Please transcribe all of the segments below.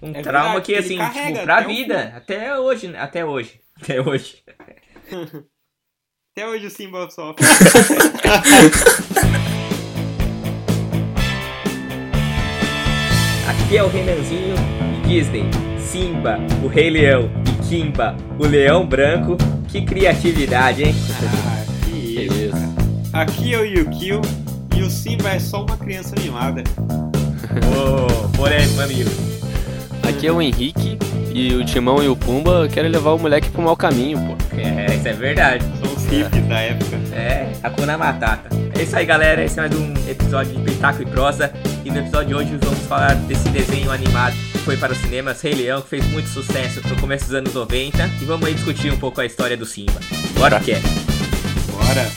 Um É trauma verdade, que, assim, carrega tipo, pra vida. Até hoje, né? Até hoje. Até hoje. Até hoje o Simba sofre. Aqui é o Renanzinho e Disney. Simba, o Rei Leão e Kimba, o Leão Branco. Que criatividade, hein? Ah, que isso. Aqui é o Yukio e o Simba é só uma criança mimada. Ô, polêmico, amigo. Aqui é o Henrique e o Timão e o Pumba querem levar o moleque pro mau caminho, pô. É, isso é verdade. São os hippies da época. É, Hakuna Matata. É isso aí, galera. Esse é mais um episódio de Pitaco e Prosa. E no episódio de hoje vamos falar desse desenho animado que foi para os cinemas, Rei Leão, que fez muito sucesso no começo dos anos 90. E vamos aí discutir um pouco a história do Simba. Bora que é. Bora.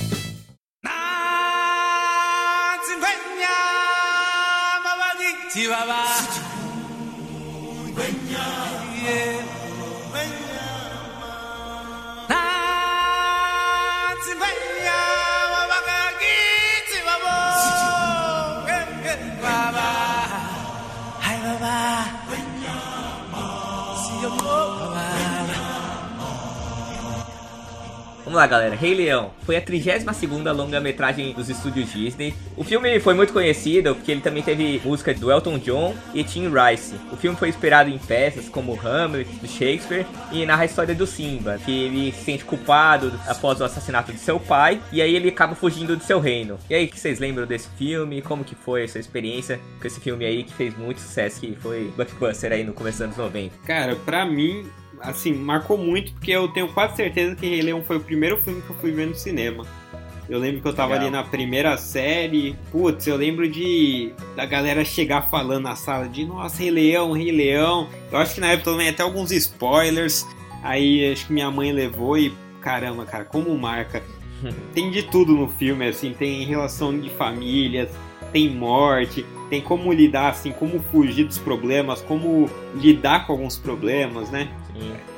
When Vamos lá, galera. Rei Leão foi a 32ª longa-metragem dos estúdios Disney. O filme foi muito conhecido porque ele também teve música do Elton John e Tim Rice. O filme foi inspirado em peças como Hamlet, do Shakespeare, e narra a história do Simba, que ele se sente culpado após o assassinato de seu pai, e aí ele acaba fugindo de seu reino. E aí, que vocês lembram desse filme? Como que foi a sua experiência com esse filme aí que fez muito sucesso, que foi Blockbuster aí no começo dos anos 90? Cara, pra mim, assim, marcou muito porque eu tenho quase certeza que Rei Leão foi o primeiro filme que eu fui ver no cinema. Eu lembro que eu tava Legal. ali na primeira série. Putz, eu lembro de da galera chegar falando na sala de nossa, Rei Leão, Rei Leão. Eu acho que na época também até alguns spoilers. Aí acho que minha mãe levou e caramba, cara, como marca. Tem de tudo no filme, assim, tem relação de famílias, tem morte, tem como lidar, assim, como fugir dos problemas, como lidar com alguns problemas, né?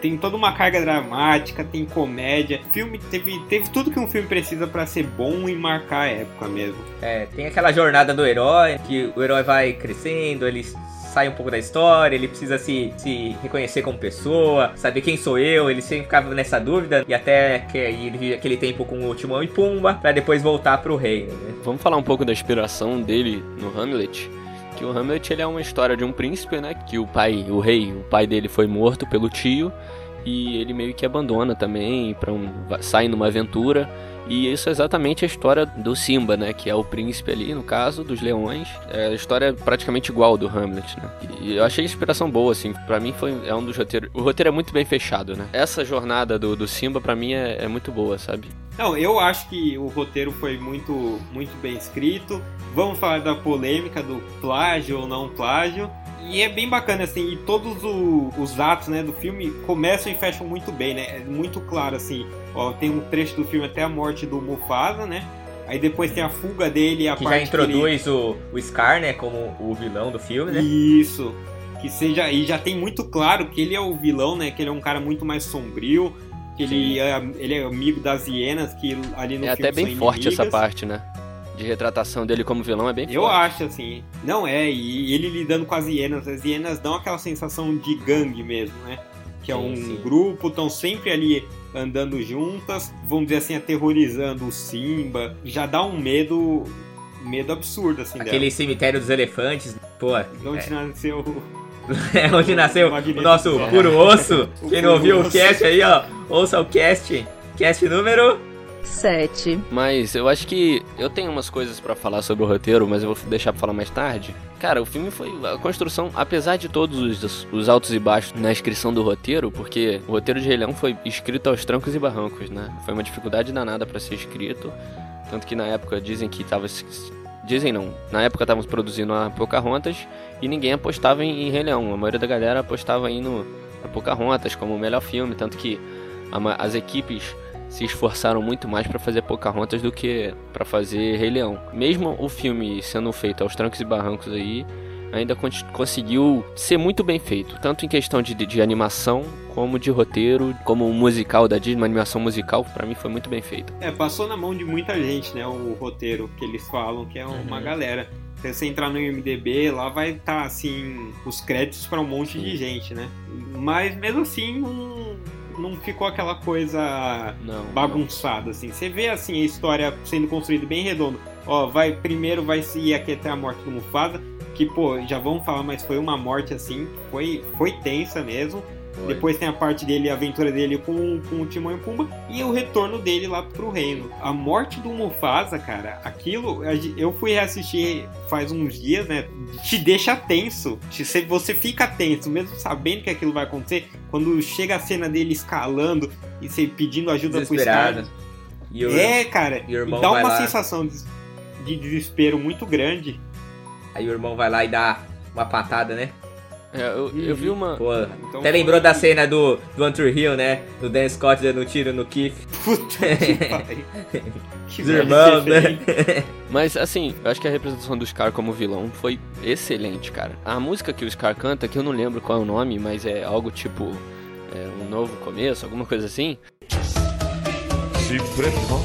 Tem toda uma carga dramática, tem comédia. Filme teve, teve tudo que um filme precisa pra ser bom e marcar a época mesmo. É, tem aquela jornada do herói, que o herói vai crescendo, ele sai um pouco da história, ele precisa se, se reconhecer como pessoa, saber quem sou eu, ele sempre ficava nessa dúvida, e até que ele vive aquele tempo com o Timão e Pumba, pra depois voltar pro reino, né? Vamos falar um pouco da inspiração dele no Hamlet. Que o Hamlet ele é uma história de um príncipe, né? Que o pai, o rei, o pai dele foi morto pelo tio e ele meio que abandona também para um sai numa aventura. E isso é exatamente a história do Simba, né? Que é o príncipe ali, no caso, dos leões. É a história praticamente igual do Hamlet, né? E eu achei a inspiração boa, assim. Pra mim foi é um dos roteiros. O roteiro é muito bem fechado, né? Essa jornada do, do Simba, pra mim, é, é muito boa, sabe? Não, eu acho que o roteiro foi muito, muito bem escrito. Vamos falar da polêmica do plágio ou não plágio. E é bem bacana, assim, e todos o- os atos né, do filme começam e fecham muito bem, né? É muito claro, assim, ó, tem um trecho do filme até a morte do Mufasa, né? Aí depois tem a fuga dele, a Que já parte que ele- introduz o, o Scar, né, como o vilão do filme, né? Isso. Que seja. E já tem muito claro que ele é o vilão, né? Que ele é um cara muito mais sombrio. Que ele é, ele é amigo das hienas, que ali no é filme até bem são forte essa inimigas. parte, né? De retratação dele como vilão é bem Eu forte. acho, assim. Não é, e ele lidando com as hienas. As hienas dão aquela sensação de gangue mesmo, né? Que é Sim, um sim. grupo, estão sempre ali andando juntas, vamos dizer assim, aterrorizando o Simba. Já dá um medo. Medo absurdo, assim, Aquele cemitério dos elefantes, pô, dela. De onde nasceu é onde nasceu o Magnífico. nosso puro osso. O Quem não ouviu o cast aí, ó, ouça o cast. Cast número 7. Mas eu acho que eu tenho umas coisas pra falar sobre o roteiro, mas eu vou deixar pra falar mais tarde. Cara, o filme foi a construção, apesar de todos os, os altos e baixos na inscrição do roteiro, porque o roteiro de Rei Leão foi escrito aos trancos e barrancos, né? Foi uma dificuldade danada pra ser escrito, tanto que na época dizem que tava dizem não, na época estavam produzindo a Pocahontas e ninguém apostava em, em Rei Leão. A maioria da galera apostava aí no a Pocahontas como o melhor filme, tanto que a as equipes se esforçaram muito mais pra fazer Pocahontas do que pra fazer Rei Leão. Mesmo o filme sendo feito aos trancos e barrancos aí, ainda con- conseguiu ser muito bem feito, tanto em questão de, de, de animação como de roteiro, como um musical da Disney, uma animação musical, pra mim foi muito bem feita. É, passou na mão de muita gente, né? O roteiro que eles falam, que é uma Uhum. galera. Se você entrar no IMDB, lá vai estar, tá, assim, os créditos para um monte de gente, né? Mas mesmo assim, não, não ficou aquela coisa não, bagunçada, não. assim. Você vê, assim, a história sendo construída bem redondo. Ó, vai, primeiro vai se ir aqui até a morte do Mufasa, que, pô, já vamos falar, mas foi uma morte, assim, foi, foi tensa mesmo. Foi. Depois tem a parte dele, a aventura dele com, com o Timão e Pumba e o retorno dele lá pro reino. A morte do Mufasa, cara, aquilo eu fui reassistir faz uns dias, né? Te deixa tenso. Você fica tenso, mesmo sabendo que aquilo vai acontecer. Quando chega a cena dele escalando e você pedindo ajuda pro Scar. É, cara, dá uma lá... sensação de, de desespero muito grande. Aí o irmão vai lá e dá uma patada, né? É, eu, eu vi uma. Pô, então até lembrou da cena do, do Andrew Hill, né? Do Dan Scott dando um tiro no Keith. Puta que Os irmãos, né? Mas assim, eu acho que a representação do Scar como vilão foi excelente, cara. A música que o Scar canta, que eu não lembro qual é o nome, mas é algo tipo é, um novo começo, alguma coisa assim. Se prepare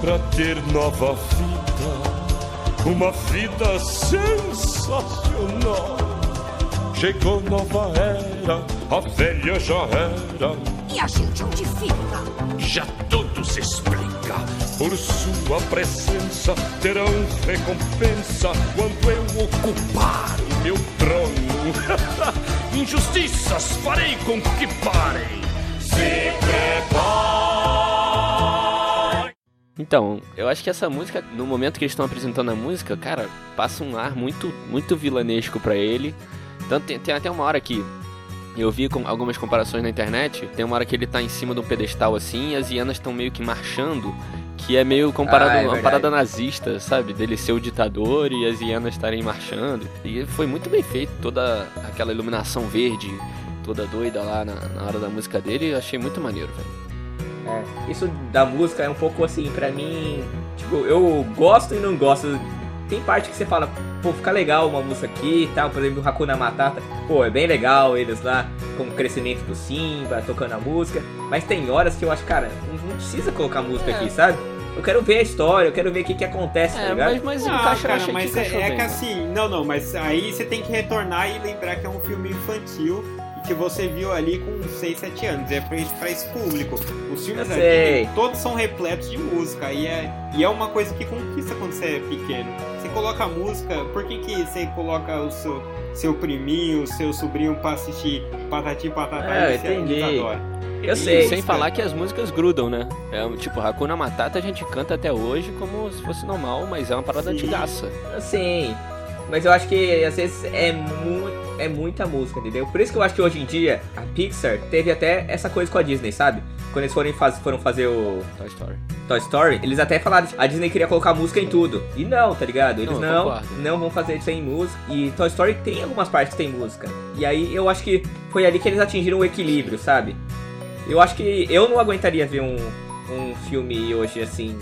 pra ter nova vida, uma vida sensacional. Chegou nova era, a velha já era. E a gente onde fica? Já tudo se explica. Por sua presença terão recompensa quando eu ocupar o meu trono. Injustiças farei com que parem. Se prepare. Então, eu acho que essa música, no momento que eles estão apresentando a música, cara, passa um ar muito, muito vilanesco para ele. Tanto tem, tem até uma hora que eu vi com algumas comparações na internet. Tem uma hora que ele tá em cima de um pedestal assim e as hienas estão meio que marchando. Que é meio comparado ah, é a uma parada nazista, sabe? Dele ser o ditador e as hienas estarem marchando. E foi muito bem feito, toda aquela iluminação verde, toda doida lá na, na hora da música dele. Eu achei muito maneiro, velho. É, isso da música é um pouco assim, pra mim. Tipo, eu gosto e não gosto tem parte que você fala, pô, fica legal uma música aqui e tal, por exemplo, o Hakuna Matata, pô, é bem legal eles lá com o crescimento do Simba, tocando a música, mas tem horas que eu acho, cara, não, precisa colocar música é. aqui, sabe? Eu quero ver a história, eu quero ver o que, que acontece, tá é, tá ligado? Mas, mas ah, encaixa, cara, mas que é, é que assim, não, não, mas aí você tem que retornar e lembrar que é um filme infantil que você viu ali com 6, 7 anos. É pra, pra esse público. Os filmes aqui, todos são repletos de música. E é, e é uma coisa que conquista quando você é pequeno. Você coloca música, por que, que você coloca o seu, seu priminho, o seu sobrinho pra assistir Patati Patatá é, e entendi. Eu sei. Sem falar que as músicas grudam, né? É, tipo, Hakuna Matata a gente canta até hoje como se fosse normal, mas é uma parada Sim. antigaça. Sim. Mas eu acho que às vezes é muito é muita música, entendeu? Por isso que eu acho que hoje em dia a Pixar teve até essa coisa com a Disney, sabe? Quando eles foram, faz, foram fazer o Toy Story. Toy Story, eles até falaram que a Disney queria colocar música em tudo. E não, tá ligado? Eles não, não, não vão fazer sem música. E Toy Story tem algumas partes que tem música. E aí eu acho que foi ali que eles atingiram o equilíbrio, sabe? Eu acho que eu não aguentaria ver um, um filme hoje assim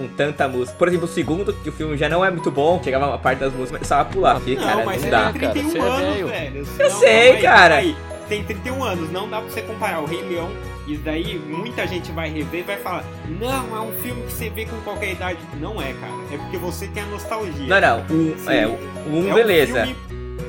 com tanta música. Por exemplo, o segundo, que o filme já não é muito bom, chegava uma parte das músicas e começava a pular. Porque, não, cara, mas não dá. Tem 31 cara, anos, é velho. Eu sei, cara. Aí, tem 31 anos, não dá pra você comparar o Rei Leão. Isso daí muita gente vai rever e vai falar: Não, é um filme que você vê com qualquer idade. Não é, cara. É porque você tem a nostalgia. Não, não. Um, é, um, é beleza. Um filme...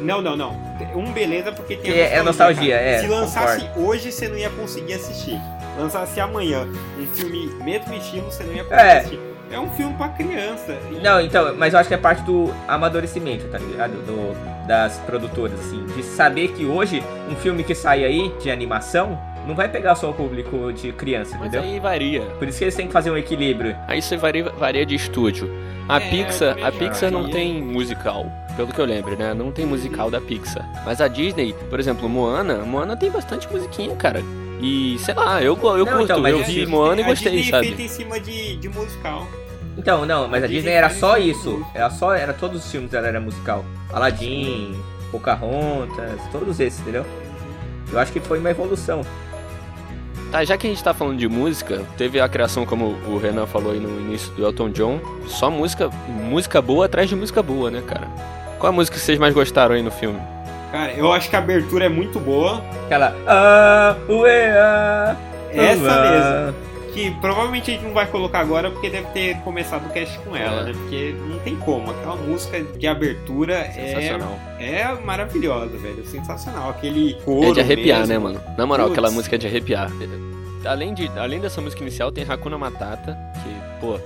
Não, não, não. Um beleza porque tem a nostalgia. É nostalgia, é. Se lançasse concordo. hoje, você não ia conseguir assistir. Lançasse amanhã um filme mesmo estilo, você não ia conseguir é. assistir é um filme pra criança. Não, então, mas eu acho que é parte do amadurecimento, tá ligado? Do, das produtoras, assim. De saber que hoje, um filme que sai aí, de animação, não vai pegar só o público de criança, mas entendeu? aí varia. Por isso que eles têm que fazer um equilíbrio. Aí isso varia, varia de estúdio. A é, Pixar, a Pixar não tem musical, pelo que eu lembro, né? Não tem musical da Pixar. Mas a Disney, por exemplo, Moana, Moana tem bastante musiquinha, cara. E sei lá, eu, eu não, curto, então, eu vi Moana e gostei, Disney sabe? feita em cima de, de musical. Então, não, mas a, a Disney, Disney era só isso. Era só, era todos os filmes dela era musical. Aladdin, Pocahontas, todos esses, entendeu? Eu acho que foi uma evolução. Tá, já que a gente tá falando de música, teve a criação, como o Renan falou aí no início do Elton John, só música, música boa atrás de música boa, né, cara? Qual a música que vocês mais gostaram aí no filme? Cara, eu acho que a abertura é muito boa. Aquela. Ah, ué, ah, Essa mesmo. que provavelmente a gente não vai colocar agora porque deve ter começado o cast com ela, É. né? Porque não tem como. Aquela música de abertura é, Sensacional. é maravilhosa, velho. Sensacional. Aquele coro. É de arrepiar, mesmo. né, mano? Na moral, Putz. aquela música é de arrepiar. Além, de, além dessa música inicial, tem Hakuna Matata, que, pô,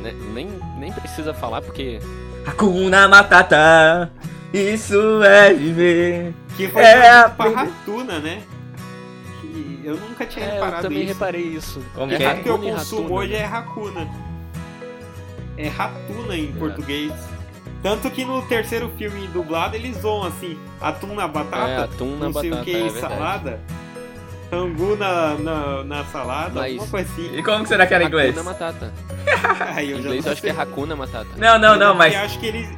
ne- nem, nem precisa falar porque. Hakuna Matata, isso é viver. Que foi É, é, pra aprender. Ratuna, né? Que eu nunca tinha É, eu reparado também isso. reparei isso. Como é que é? Eu consumo hoje é Hakuna. É Ratuna em É. português. Tanto que no terceiro filme dublado eles zoam assim, atum na batata, É, atum na não sei batata, o que, é verdade. salada, angu na, na, na salada, Mas- alguma coisa assim. E como que será que era em inglês? Hakuna Matata. Aí eu Em já inglês eu acho que é sei. Hakuna Matata. Não, não, não, Eu mas. acho que eles.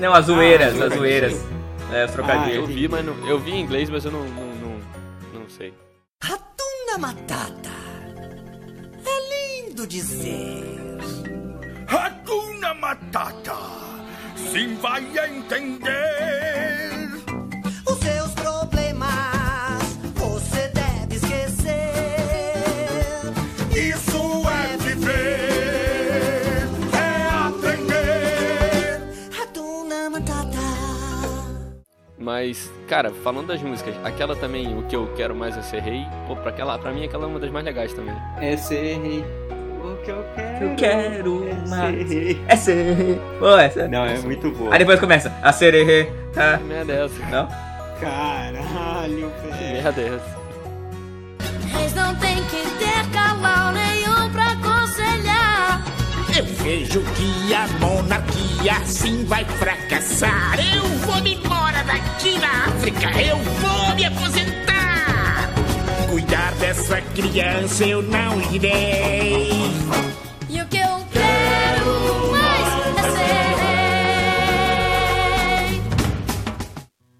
Não, as zoeiras, Ah, as zoeiras. É, os Eu trocadilhos. vi, mas não, eu vi em inglês, mas eu não, não, não, não sei. Ratunda Matata. É lindo dizer. Hakuna Matata. Sim, vai entender. Mas, cara, falando das músicas, aquela também, o que eu quero mais é ser rei, pô, pra, aquela, pra mim aquela é uma das mais legais também. É ser rei. O que eu quero. Eu quero é mais. ser rei. É ser. Pô, essa. Não, é muito boa. Aí depois começa. A sererê. Tá. Que merda é essa? Não? Caralho, Que velho. merda é essa? Reis não tem que ter. Eu vejo que a monarquia assim vai fracassar. Eu vou me embora daqui na África. Eu vou me aposentar. Cuidar dessa criança eu não irei. E o que eu quero mais é ser rei.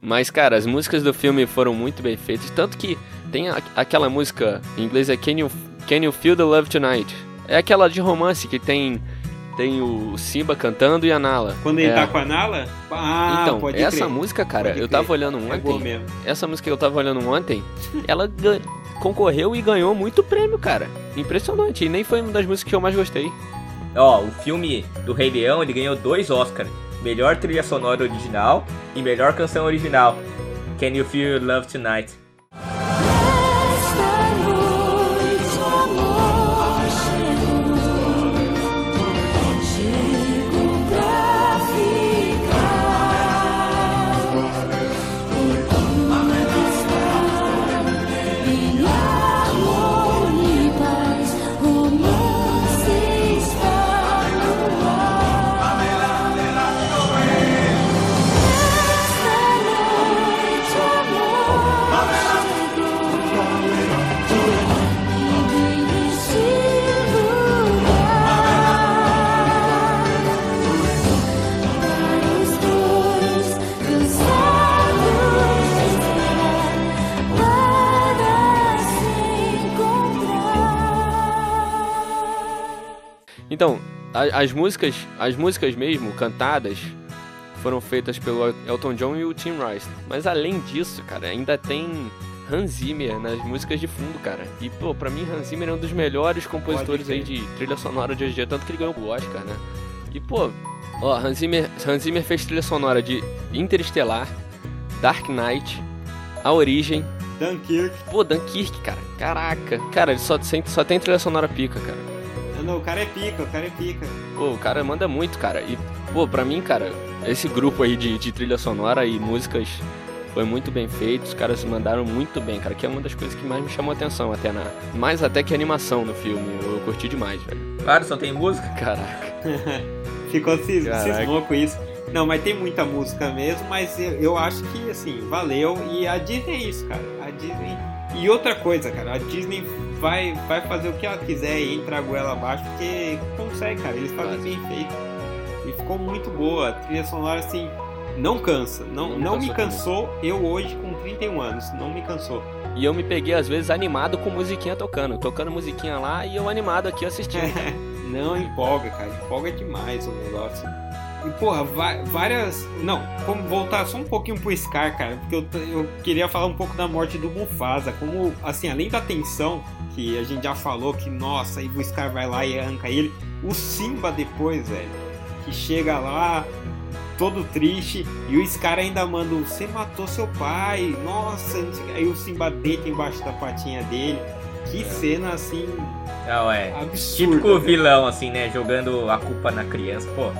Mas, cara, as músicas do filme foram muito bem feitas. Tanto que tem aquela música, em inglês é Can You, Can you Feel the Love Tonight? É aquela de romance que tem, tem o Simba cantando e a Nala. Quando ele É. tá com a Nala? Ah, então, pode essa crer. música, cara, Pode eu crer. tava olhando É ontem. mesmo. essa música que eu tava olhando ontem, ela concorreu e ganhou muito prêmio, cara. Impressionante. E nem foi uma das músicas que eu mais gostei. Ó, o filme do Rei Leão, ele ganhou dois Oscars. Melhor trilha sonora original e melhor canção original. Can You Feel Love Tonight? A- as músicas, as músicas mesmo cantadas foram feitas pelo El- Elton John e o Tim Rice. Mas além disso, cara, ainda tem Hans Zimmer nas músicas de fundo, cara. E pô, pra mim Hans Zimmer é um dos melhores compositores aí de trilha sonora de hoje em dia, tanto que ele ganhou o Oscar, né? E pô, ó, Hans Zimmer, Hans Zimmer fez trilha sonora de Interestelar, Dark Knight, A Origem, Dunkirk. pô, Dunkirk, cara. Caraca. Cara, ele só, só tem trilha sonora pica, cara. Não, o cara é pica, o cara é pica. Pô, o cara manda muito, cara. E, pô, pra mim, cara, esse grupo aí de, de trilha sonora e músicas foi muito bem feito. Os caras mandaram muito bem, cara. Que é uma das coisas que mais me chamou a atenção até na. Mais até que a animação no filme. Eu curti demais, velho. Claro, só tem música. Caraca. Ficou cis- Caraca. cismou com isso. Não, mas tem muita música mesmo, mas eu, eu acho que, assim, valeu. E a Disney é isso, cara. A Disney... E outra coisa, cara, a Disney vai, vai fazer o que ela quiser e entra a goela abaixo, porque consegue, cara. Eles fazem Faz. bem feito. E ficou muito boa. A trilha sonora, assim, não cansa. Não, Não não, me cansou cansou. Eu hoje, com 31 anos, não me cansou. E eu me peguei, às vezes, animado com musiquinha tocando. Tocando musiquinha lá e eu animado aqui assistindo. não empolga, cara. Empolga demais o negócio. E, porra, várias. Não, vamos voltar só um pouquinho pro Scar, cara, porque eu, eu queria falar um pouco da morte do Mufasa. Como, assim, além da tensão, que a gente já falou que, nossa, aí o Scar vai lá e arranca ele, o Simba depois, velho, que chega lá. Todo triste, e o Scar ainda manda: Você matou seu pai, nossa, não sei o quê." aí o Simba deita embaixo da patinha dele. Que cena assim, Não, é. absurda. Típico vilão, assim, né? Jogando a culpa na criança, pô.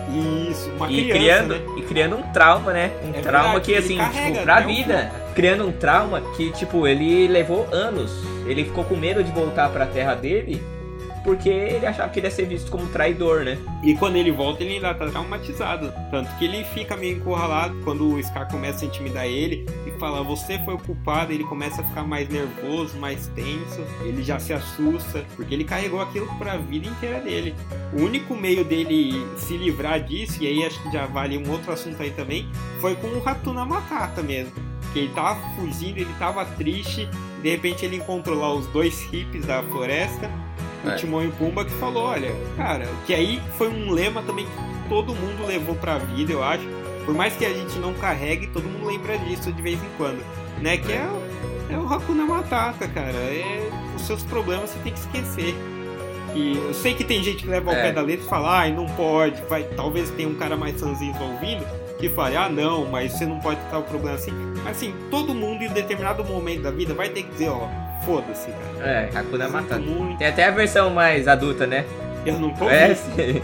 Isso, uma e criança, criando, né? e criando um trauma, né? Um É trauma verdade, que, assim, carrega tipo, pra até o vida. Criando um trauma que, tipo, ele levou anos. Ele ficou com medo de voltar pra terra dele porque ele achava que ele ia ser visto como traidor, né? E quando ele volta, ele ainda tá traumatizado. Tanto que ele fica meio encurralado quando o Scar começa a intimidar ele e fala, você foi o culpado, ele começa a ficar mais nervoso, mais tenso, ele já se assusta, porque ele carregou aquilo pra vida inteira dele. O único meio dele se livrar disso, e aí acho que já vale um outro assunto aí também, foi com o Ratuna Matata mesmo. Que ele tava fugindo, ele tava triste, de repente ele encontrou lá os dois hippies da floresta, o É. Timão e o Pumba que falou, olha, cara, que aí foi um lema também que todo mundo levou pra vida, eu acho. Por mais que a gente não carregue, todo mundo lembra disso de vez em quando, né? Que é, o- é o Hakuna Matata, cara. É, os seus problemas você tem que esquecer. E eu sei que tem gente que leva ao É. pé da letra e fala, ai, não pode, vai, talvez tenha um cara mais sanzinho ouvindo que fale, ah, não, mas você não pode tratar o problema assim. Mas assim, todo mundo em determinado momento da vida vai ter que dizer, ó, foda-se, cara. É, Hakuna Sinto Matata. muito, Tem até a versão mais adulta, né? eu não tô Conhece?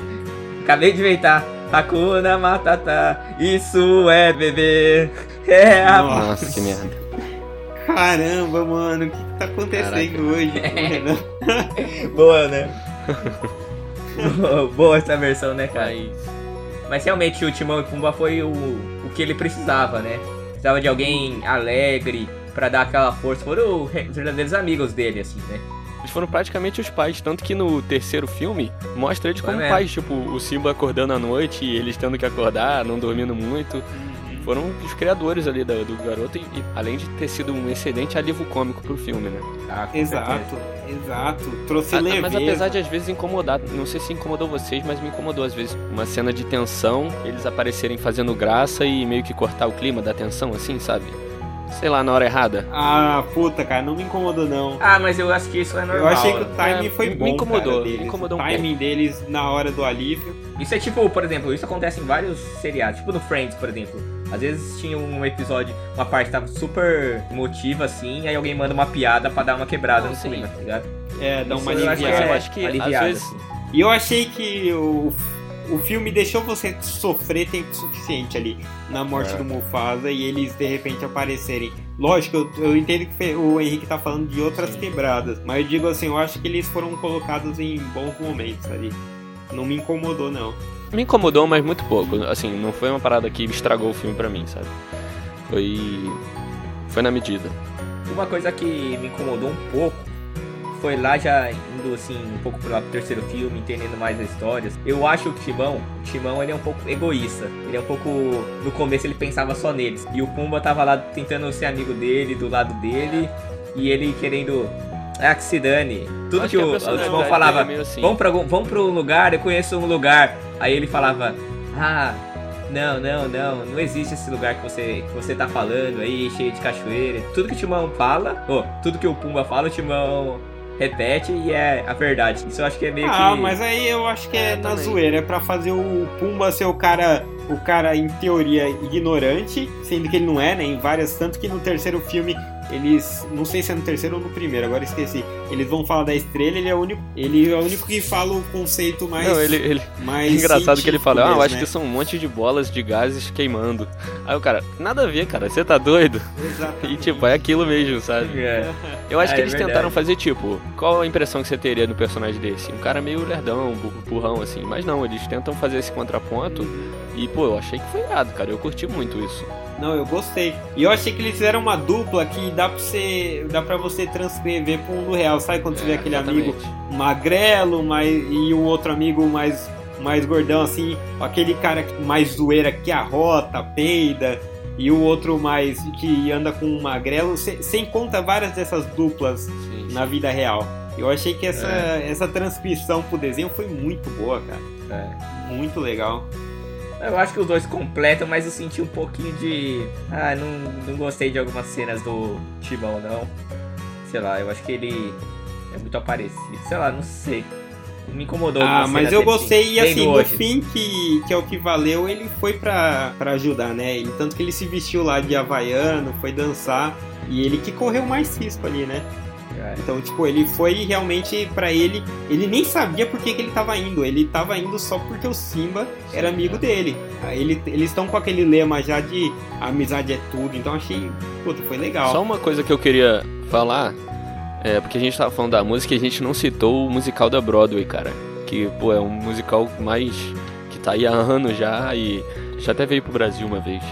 Acabei de inventar. Hakuna Matata, isso é bebê. É a... Nossa. Nossa, que merda. Caramba, mano, o que, que tá acontecendo hoje com o Renan? Boa, né? Boa- Boa essa versão, né, cara? Mas, Mas realmente o Timão e Pumba foi o, o que ele precisava, né? Precisava de alguém alegre pra dar aquela força. Foram os verdadeiros amigos dele, assim, né? eles foram praticamente os pais, tanto que no terceiro filme mostra eles Foi como mesmo. pais, tipo, o Simba acordando à noite e eles tendo que acordar, não dormindo muito. Foram os criadores ali da- do garoto e, e além de ter sido um excelente alívio cômico pro filme, né? Ah, com Exato, certeza. exato. Trouxe Ah, leveza. mas apesar de às vezes incomodar, não sei se incomodou vocês, mas me incomodou às vezes uma cena de tensão, eles aparecerem fazendo graça e meio que cortar o clima da tensão, assim, sabe? Sei lá, na hora errada. Ah, puta, cara, não me incomodou não. Ah, mas eu acho que isso é normal. Eu achei que o timing É, foi me bom, incomodou, cara, me deles. incomodou o um timing deles na hora do alívio. Isso é tipo, por exemplo, isso acontece em vários seriados. Tipo no Friends, por exemplo. Às vezes tinha um episódio, uma parte tava super emotiva, assim, aí alguém manda uma piada pra dar uma quebrada Não, no sim. clima, tá ligado? É, dá uma Isso eu acho aliviada. que é eu acho que, às aliviado, vezes- assim. E eu achei que o, o filme deixou você sofrer tempo suficiente ali na morte É. do Mufasa e eles de repente aparecerem. Lógico, eu, eu entendo que o Henrique tá falando de outras Sim. quebradas, mas eu digo assim, eu acho que eles foram colocados em bons momentos ali. Não me incomodou, não. Me incomodou, mas muito pouco. Assim, não foi uma parada que estragou o filme pra mim, sabe? Foi. Foi na medida. Uma coisa que me incomodou um pouco foi lá já indo assim um pouco pro terceiro filme, entendendo mais as histórias. Eu acho que o Timão, o Timão ele é um pouco egoísta. Ele é um pouco no começo ele pensava só neles. E o Pumba tava lá tentando ser amigo dele, do lado dele, e ele querendo ah, que se dane. Tudo que, que o, Timão falava, é assim. vamos pra, algum- vamos pra um lugar, eu conheço um lugar. Aí ele falava, ah, não, não, não, não existe esse lugar que você, que você tá falando aí, cheio de cachoeira. Tudo que o Timão fala, ou tudo que o Pumba fala, o Timão repete e é a verdade. Isso eu acho que é meio Ah, que. mas aí eu acho que é, É, na também. zoeira, é pra fazer o Pumba ser o cara, o cara em teoria ignorante, sendo que ele não é, né? Em várias, tanto que no terceiro filme eles, não sei se é no terceiro ou no primeiro, agora esqueci. Eles vão falar da estrela, ele é o único, ele é o único que fala o conceito mais Não, ele, ele, mais é engraçado que ele fala, ah, eu acho que mesmo, são um monte de bolas de gases queimando. Aí o cara, nada a ver, cara, você tá doido? né? Exatamente. E tipo, é aquilo mesmo, sabe? É. Eu acho É, que eles tentaram fazer tipo, qual a impressão que você teria no personagem desse? Um cara meio lerdão, bu- burrão assim. Mas não, eles tentam fazer esse contraponto e, pô, eu achei que foi irado, cara. Eu curti muito isso. Não, eu gostei. E eu achei que eles fizeram uma dupla que dá pra você, dá para você transcrever pro mundo real. Sabe quando você vê É, aquele exatamente. amigo magrelo mais, e o outro amigo mais, mais gordão, assim, aquele cara mais zoeira que arrota, peida, e o outro mais que anda com um magrelo. Você encontra várias dessas duplas Sim, na vida real. Eu achei que essa, É. essa transcrição pro desenho foi muito boa, cara. É. Muito legal. Eu acho que os dois completam, mas eu senti um pouquinho de. Ah, não, não gostei de algumas cenas do Timão, não. Sei lá, eu acho que ele é muito aparecido. Sei lá, não sei. Me incomodou. Ah, mas eu gostei e vendo assim, no hoje. fim, que, que é o que valeu, ele foi pra, pra ajudar, né? Ele, tanto que ele se vestiu lá de havaiano, foi dançar, e ele que correu mais risco ali, né? É. Então, tipo, ele foi realmente pra ele. Ele nem sabia por que, que ele tava indo. Ele tava indo só porque o Simba era amigo dele. Ele, eles estão com aquele lema já de amizade é tudo. Então achei. Puta, foi legal. Só uma coisa que eu queria falar, é porque a gente tava falando da música e a gente não citou o musical da Broadway, cara. Que, pô, é um musical mais. que tá aí há anos já e já até veio pro Brasil uma vez.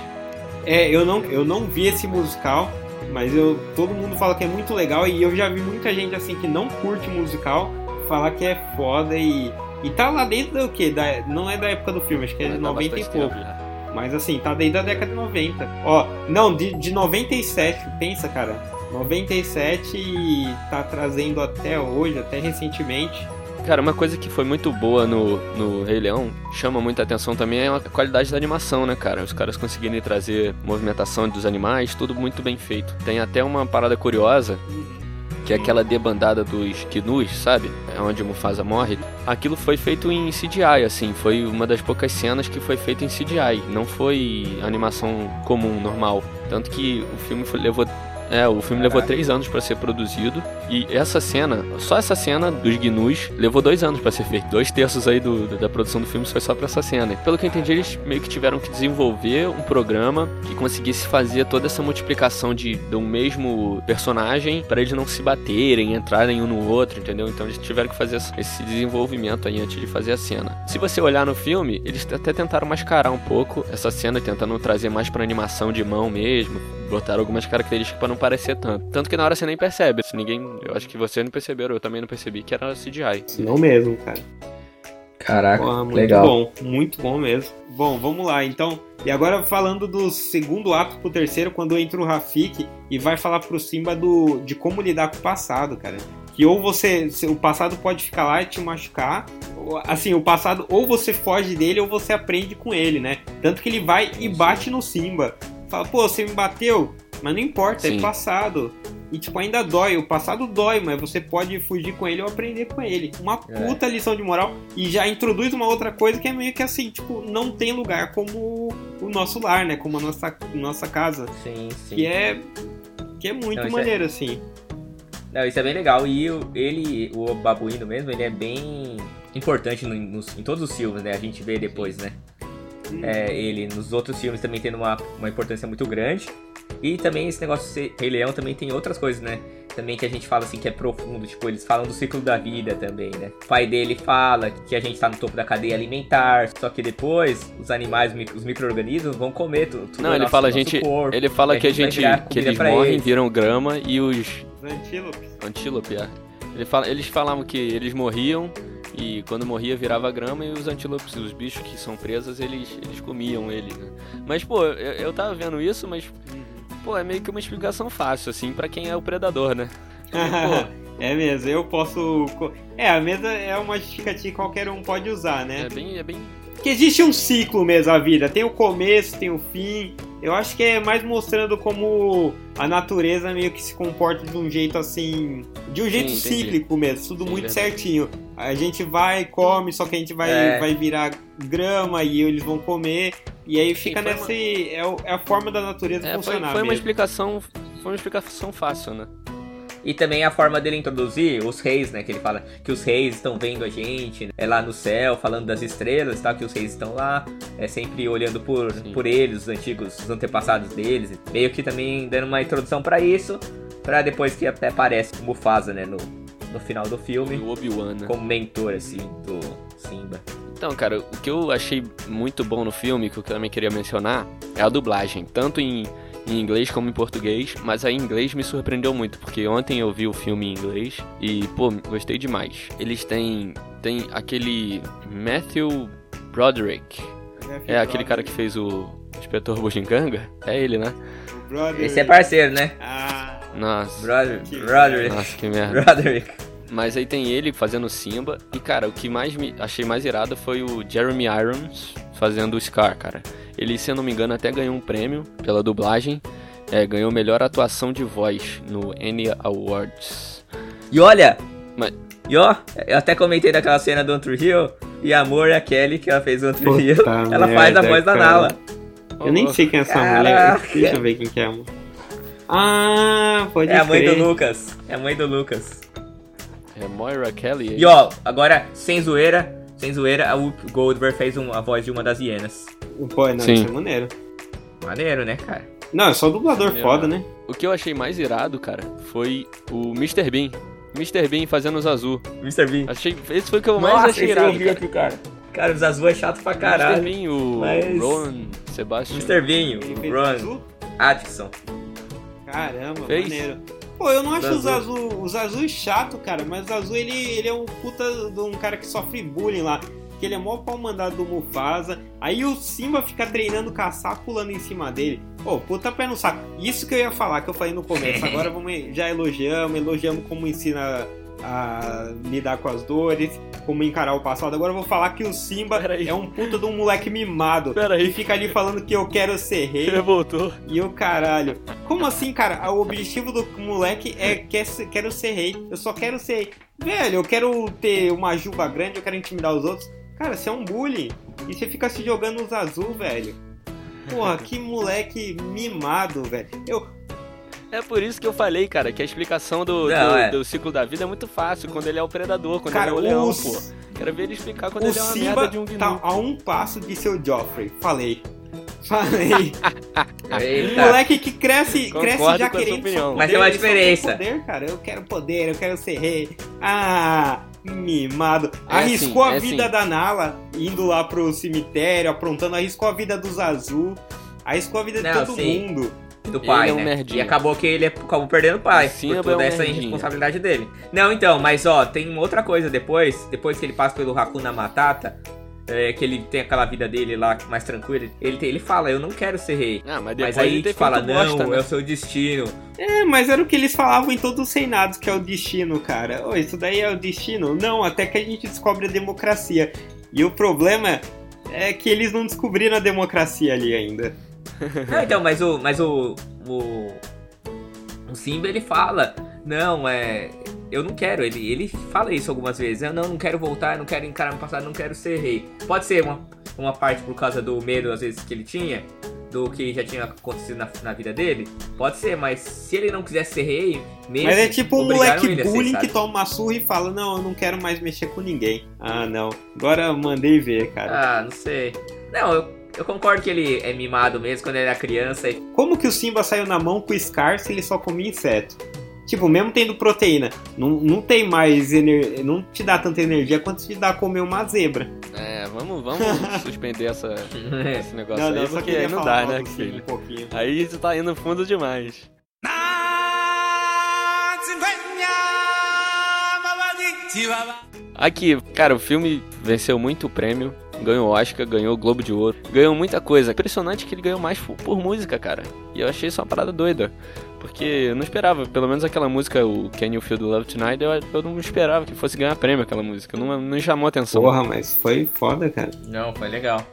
É, eu não, eu não vi esse musical, mas eu, todo mundo fala que é muito legal e eu já vi muita gente assim que não curte musical falar que é foda e. E tá lá dentro do quê? Da, não é da época do filme, acho que é de Mas dá 90 e pouco. tempo. Mas assim, tá desde a década de 90. Ó, não, de, de 97, pensa, cara. 97 e tá trazendo até hoje, até recentemente. Cara, uma coisa que foi muito boa no, no Rei Leão, chama muita atenção também, é a qualidade da animação, né, cara? Os caras conseguirem trazer movimentação dos animais, tudo muito bem feito. Tem até uma parada curiosa, que é aquela debandada dos Gnus, sabe? É onde o Mufasa morre. Aquilo foi feito em CGI, assim, foi uma das poucas cenas que foi feito em CGI, não foi animação comum, normal. Tanto que o filme foi- levou é, o filme levou três anos pra ser produzido e essa cena, só essa cena dos Gnus, levou dois anos pra ser feito. Dois terços aí do, da produção do filme foi só pra essa cena. Pelo que eu entendi, eles meio que tiveram que desenvolver um programa que conseguisse fazer toda essa multiplicação de, de um mesmo personagem pra eles não se baterem, entrarem um no outro, entendeu? Então eles tiveram que fazer esse- esse desenvolvimento aí antes de fazer a cena. Se você olhar no filme, eles até tentaram mascarar um pouco essa cena, tentando trazer mais pra animação de mão mesmo, botaram algumas características pra não parecer tanto. Tanto que na hora você nem percebe. Se ninguém, eu acho que vocês não perceberam, eu também não percebi que era CGI. Não mesmo, cara. Caraca, Porra, muito legal. bom, muito bom mesmo. Bom, vamos lá, então. E agora falando do segundo ato pro terceiro, quando entra o Rafik e vai falar pro Simba do, de como lidar com o passado, cara. Que ou você. O passado pode ficar lá e te machucar. ou- Assim, o passado, ou você foge dele ou você aprende com ele, né? Tanto que ele vai e bate no Simba. Fala, pô, você me bateu, mas não importa, é Sim. passado. E tipo, ainda dói, o passado dói, mas você pode fugir com ele ou aprender com ele. Uma É. puta lição de moral. E já introduz uma outra coisa que é meio que assim, tipo, não tem lugar como o nosso lar, né? Como a nossa, nossa casa. Sim, sim. Que é. Que é muito Não, é- maneiro, assim. Não, isso é bem legal. E ele, o babuíno mesmo, ele é bem importante no- nos- em todos os filmes, né? A gente vê depois, né? É, ele nos outros filmes também tendo uma, uma importância muito grande. E também esse negócio de ser Rei Leão também tem outras coisas, né? Também que a gente fala assim que é profundo, tipo, eles falam do ciclo da vida também, né? O pai dele fala que a gente tá no topo da cadeia alimentar, só que depois os animais, os micro-organismos vão comer tudo. Não, ele nosso- fala a nosso gente, corpo, ele fala que a gente que eles morrem, eles. viram grama e os Os antílopes. antílope, é. Ele fala, eles falavam que eles morriam e quando morria virava grama e os antílopes, os bichos que são presas, eles, eles comiam eles, né? Mas, pô, eu, eu tava vendo isso, mas, pô, é meio que uma explicação fácil, assim, pra quem é o predador, né? Pô, é mesmo, eu posso. É, a mesa é uma justificativa que qualquer um pode usar, né? é bem, é bem... Que existe um ciclo mesmo a vida. Tem o começo, tem o fim. Eu acho que é mais mostrando como a natureza meio que se comporta de um jeito assim. De um jeito Sim, cíclico mesmo, tudo Sim, muito verdade. certinho. A gente vai, come, só que a gente vai, É. vai virar grama e eles vão comer. E aí fica foi nesse. É, o- é a forma da natureza É, foi, funcionar. foi uma mesmo. explicação, foi uma explicação fácil, né? E também a forma dele introduzir os reis, né? Que ele fala que os reis estão vendo a gente, é lá no céu, falando das estrelas, tá? Que os reis estão lá, é sempre olhando por, Sim. por eles, os antigos, os antepassados deles. Meio que também dando uma introdução pra isso, pra depois que até aparece o Mufasa, né? No, no final do E filme, o Obi-Wan, né? como mentor, assim, do Simba. Então, cara, o que eu achei muito bom no filme, que eu também queria mencionar, é a dublagem. Tanto em, em inglês como em português, mas aí em inglês me surpreendeu muito, porque ontem eu vi o filme em inglês e, pô, gostei demais. Eles têm, têm aquele Matthew Broderick, é aquele cara que fez o Inspetor Bujinganga, é ele, né? Esse é parceiro, né? Ah, Nossa, Brother, Que Broderick. nossa, que merda. Broderick. Mas aí tem ele fazendo Simba. E, cara, o que mais me achei mais irado foi o Jeremy Irons fazendo o Scar, cara. Ele, se eu não me engano, até ganhou um prêmio pela dublagem. É, ganhou melhor atuação de voz no Annie Awards. E olha, Mas, e ó, eu até comentei daquela cena do Tree Hill. E amor é a Kelly que ela fez o Tree Hill. Ela faz a merda, voz da cara. Nala. Eu nem sei quem é essa Caraca. mulher. Deixa eu ver quem que é. amor. Ah, pode É a mãe crer. do Lucas. É a mãe do Lucas. É Moira Kelly. E ó, agora, sem zoeira, sem zoeira, a Whoop Goldberg fez um- a voz de uma das hienas. Pô, não, Sim. isso é maneiro. Maneiro, né, cara? Não, é só dublador Maneiro, foda, né? O que eu achei mais irado, cara, foi o Mr. Bean. Mr. Bean fazendo os azul. Mr. Bean. Achei, esse foi o que eu mais Nossa, achei esse eu irado, vi cara. aqui, cara. Cara, os azul é chato pra Mr. caralho. Bean, o mas- Ron Sebastian. Mr. Bean, o Ron azul? Caramba, Fez? maneiro. Pô, eu não acho Os os azul, os azul chato, cara, mas o azul ele, ele é um puta de um cara que sofre bullying lá. Que ele é mó pau mandado do Mufasa. Aí o Simba fica treinando caçar, pulando em cima dele. Pô, puta pé no saco. Isso que eu ia falar, que eu falei no começo. Agora vamos, já elogiamos, elogiamos como ensina a lidar com as dores, como encarar o passado. Agora eu vou falar que o Simba Peraí. é um puta de um moleque mimado. Peraí. Que fica ali falando que eu quero ser rei. Ele voltou. E o caralho. Como assim, cara? O objetivo do moleque é quer quero ser rei. Eu só quero ser rei. Velho, eu quero ter uma juba grande, eu quero intimidar os outros. Cara, você é um bullying. E você fica se jogando nos azul, velho. Porra, que moleque mimado, velho. Eu. É por isso que eu falei, cara, que a explicação do, Não, do, é. do ciclo da vida é muito fácil. Quando ele é o predador, quando Cara, ele é o leão, pô. Quero ver ele explicar quando o ele é uma Simba merda de um tá gnu. a um passo de seu Joffrey. Falei. Falei. Eita. moleque que cresce, Concordo cresce já querendo poder, Mas tem uma diferença. Poder, cara. Eu quero poder, eu quero ser rei. Ah, mimado. É arriscou assim, a é vida assim. da Nala, indo lá pro cemitério, aprontando, arriscou a vida dos Azul, arriscou a vida de Não, todo sim. mundo. Do pai, Ele é um né? merdinho. E acabou que ele acabou perdendo o pai Simba por toda é um essa merdinho. irresponsabilidade dele. Não, então, mas ó, tem uma outra coisa depois, depois que ele passa pelo Hakuna Matata, é, que ele tem aquela vida dele lá mais tranquila, ele, tem- ele fala, eu não quero ser rei. Ah, mas depois Mas aí ele fala, não, bosta, né? é o seu destino. É, mas era o que eles falavam em todos os reinados, que é o destino, cara. Ô, isso daí é o destino? Não, até que a gente descobre a democracia. E o problema é que eles não descobriram a democracia ali ainda. Não, então, mas o. Mas o. O, o Simba ele fala, não, é. Eu não quero, ele, ele fala isso algumas vezes. Eu não, não quero voltar, não quero encarar meu passado, não quero ser rei. Pode ser uma, uma parte por causa do medo, às vezes, que ele tinha, do que já tinha acontecido na, na vida dele. Pode ser, mas se ele não quisesse ser rei, mesmo. Mas é tipo um moleque ser, bullying sabe? que toma uma surra e fala: Não, eu não quero mais mexer com ninguém. Ah, não. Agora eu mandei ver, cara. Ah, não sei. Não, eu, eu concordo que ele é mimado mesmo quando ele era criança. e- Como que o Simba saiu na mão com o Scar se ele só comia inseto? Tipo, mesmo tendo proteína, não, não tem mais ener... não te dá tanta energia quanto te dá comer uma zebra. É, vamos, vamos suspender essa, esse negócio Não, aí, não, só porque aí não dá, né, filho? um pouquinho. Aí tu tá indo fundo demais. Aqui, cara, o filme venceu muito prêmio, ganhou Oscar, ganhou Globo de Ouro, ganhou muita coisa. Impressionante que ele ganhou mais por, por música, cara. E eu achei isso uma parada doida. Porque eu não esperava, pelo menos aquela música, o Can You Feel the Love Tonight, eu, eu não esperava que fosse ganhar prêmio aquela música. Não, não chamou atenção. Porra, mas foi foda, cara. Não, foi legal.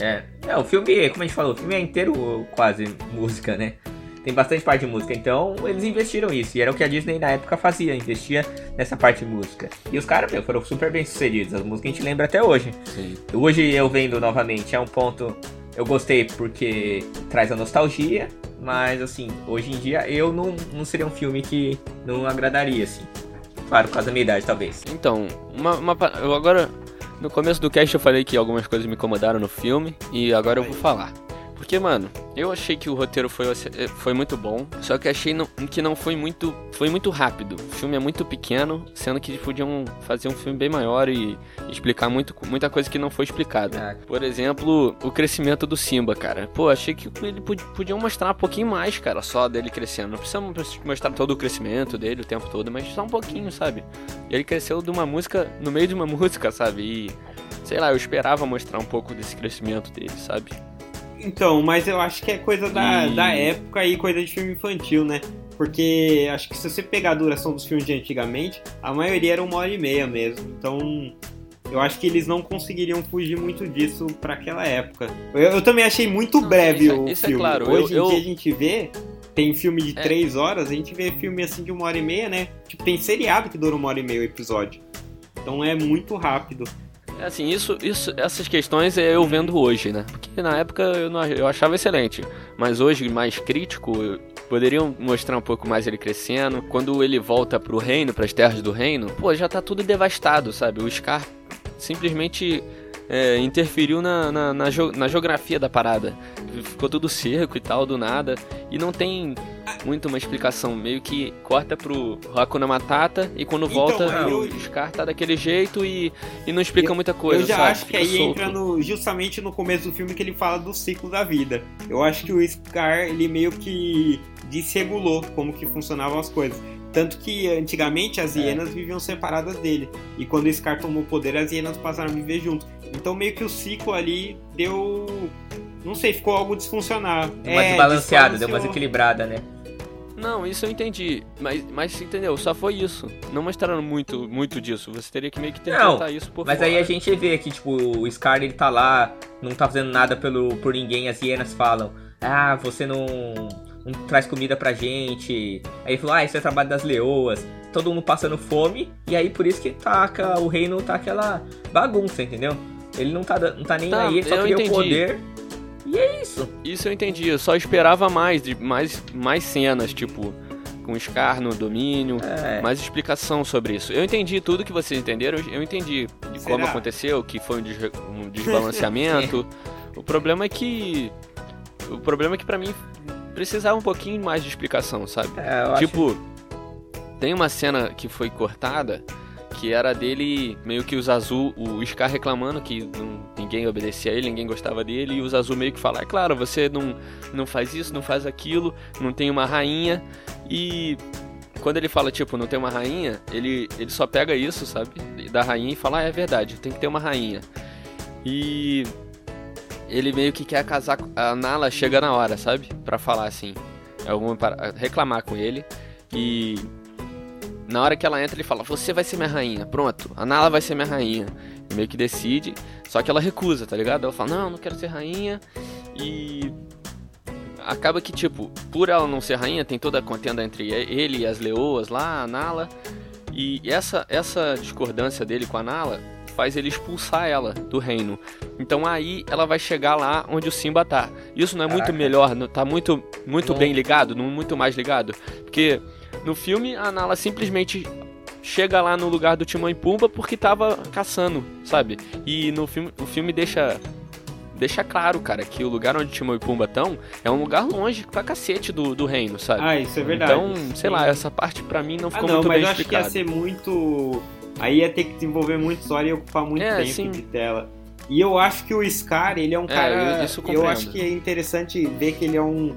É, é, o filme, como a gente falou, o filme é inteiro quase música, né? Tem bastante parte de música, então eles investiram isso. E era o que a Disney na época fazia, investia nessa parte de música. E os caras, meu, foram super bem sucedidos. As músicas a gente lembra até hoje. Sim. Hoje eu vendo novamente, é um ponto. Eu gostei porque traz a nostalgia, mas assim, hoje em dia eu não, não seria um filme que não agradaria, assim. Claro, por causa da minha idade, talvez. Então, uma, uma eu agora no começo do cast eu falei que algumas coisas me incomodaram no filme e agora eu vou falar. Porque, mano, eu achei que o roteiro foi, eh, foi muito bom, só que achei não- que não foi muito foi muito rápido. O filme é muito pequeno, sendo que eles podiam fazer um filme bem maior e explicar muito, muita coisa que não foi explicada. Ah, Por exemplo, o crescimento do Simba, cara. Pô, achei que ele pod- podiam mostrar um pouquinho mais, cara, só dele crescendo. Não precisa mostrar todo o crescimento dele o tempo todo, mas só um pouquinho, sabe? E ele cresceu de uma música, no meio de uma música, sabe? E, sei lá, eu esperava mostrar um pouco desse crescimento dele, sabe? Então, mas eu acho que é coisa da, E- da época e coisa de filme infantil, né? porque acho que se você pegar a duração dos filmes de antigamente, a maioria era uma hora e meia mesmo. Então, eu acho que eles não conseguiriam fugir muito disso para aquela época. Eu, eu, também achei muito Não, breve isso é- o isso é filme. claro, Hoje eu- em dia eu- a gente vê, tem filme de É. três horas, a gente vê filme assim de uma hora e meia, né? Tipo, tem seriado que dura uma hora e meia o episódio. Então é muito rápido. Assim, isso, isso, essas questões é eu vendo hoje, né? Porque na época eu, não, eu achava excelente. Mas hoje, mais crítico, poderiam mostrar um pouco mais ele crescendo. Quando ele volta pro reino, pras terras do reino, pô, já tá tudo devastado, sabe? O Scar simplesmente é, interferiu na, na, na, na geografia da parada. Ficou tudo seco e tal, do nada. E não tem muito uma explicação. Meio que corta pro Hakuna Matata e quando Então, volta, eu- o Scar tá daquele jeito e, e não explica muita coisa. eu já sabe? acho que Fica aí solto. entra no, justamente no começo do filme que ele fala do ciclo da vida. Eu acho que o Scar, ele meio que desregulou como que funcionavam as coisas. Tanto que antigamente as É. hienas viviam separadas dele. E quando o Scar tomou o poder, as hienas passaram a viver juntos. Então meio que o ciclo ali deu. Não sei, ficou algo disfuncional. Deu uma É, desbalanceada, deu uma desequilibrada, né? Não, isso eu entendi. Mas, mas entendeu? Só foi isso. Não mostraram muito, muito disso. Você teria que meio que Não, tentar isso por Mas fora. aí a gente vê que, tipo, o Scar ele tá lá, não tá fazendo nada pelo, por ninguém, as hienas falam, ah, você não, não traz comida pra gente. Aí ele falou, ah, isso é trabalho das leoas. Todo mundo passando fome, e aí por isso que taca, o reino tá aquela bagunça, entendeu? Ele não tá, não tá nem Tá, aí, ele só queria entendi. o poder. E é isso. Isso eu entendi. Eu só esperava mais, de mais, mais cenas, tipo, com o Scar no domínio. É. Mais explicação sobre isso. Eu entendi tudo que vocês entenderam, eu- eu entendi de como Será? aconteceu, que foi um, desre- um desbalanceamento. o problema é que. O problema é que pra mim precisava um pouquinho mais de explicação, sabe? É, eu acho- Tipo, tem uma cena que foi cortada que era dele meio que os azul, o Scar reclamando que não- ninguém obedecia a ele, ninguém gostava dele, e os azul meio que fala, é claro, você não, não faz isso, não faz aquilo, não tem uma rainha, e quando ele fala, tipo, não tem uma rainha, ele, ele só pega isso, sabe, da rainha e fala, ah, é verdade, tem que ter uma rainha. E ele meio que quer casar a Nala chega na hora, sabe? Pra falar assim, alguma para- reclamar com ele e na hora que ela entra ele fala: "Você vai ser minha rainha". Pronto, a Nala vai ser minha rainha. E meio que decide, só que ela recusa, tá ligado? Ela fala: "Não, não quero ser rainha". E acaba que tipo, por ela não ser rainha, tem toda a contenda entre ele e as leoas lá, a Nala. E essa essa discordância dele com a Nala faz ele expulsar ela do reino. Então aí ela vai chegar lá onde o Simba tá. Isso não é muito Caraca. melhor, não- tá muito muito Não. bem ligado, não muito mais ligado, porque no filme a Nala simplesmente chega lá no lugar do Timão e Pumba porque tava caçando, sabe? E no filme o filme deixa deixa claro, cara, que o lugar onde Timão e Pumba estão é um lugar longe pra cacete do, do reino, sabe? Ah, isso é verdade. Então, sei lá, essa parte pra mim não Ah, ficou não, muito mas bem eu acho que ia explicada. ser muito. Aí ia ter que desenvolver muito história e ocupar muito É, tempo sim. de tela. E eu acho que o Scar, ele é um É, cara. eu- eu acho que é interessante ver que ele é um.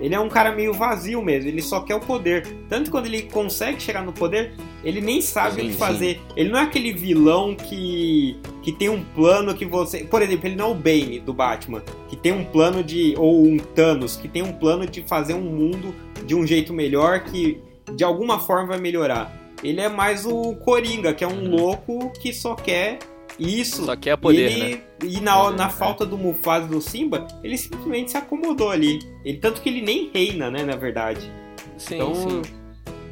Ele é um cara meio vazio mesmo, ele só quer o poder. Tanto que quando ele consegue chegar no poder, ele nem sabe o Sim, que fazer. Ele não é aquele vilão que, que tem um plano que você. Por exemplo, ele não é o Bane do Batman, que tem um plano de. Ou um Thanos, que tem um plano de fazer um mundo de um jeito melhor que de alguma forma vai melhorar. Ele é mais o Coringa, que é um louco que só quer isso. Uhum. Só quer poder, e ele, né? E na, Poder, na é. falta do Mufasa e do Simba, ele simplesmente se acomodou ali. Ele, tanto que ele nem reina, né, na verdade. Sim, Então, sim.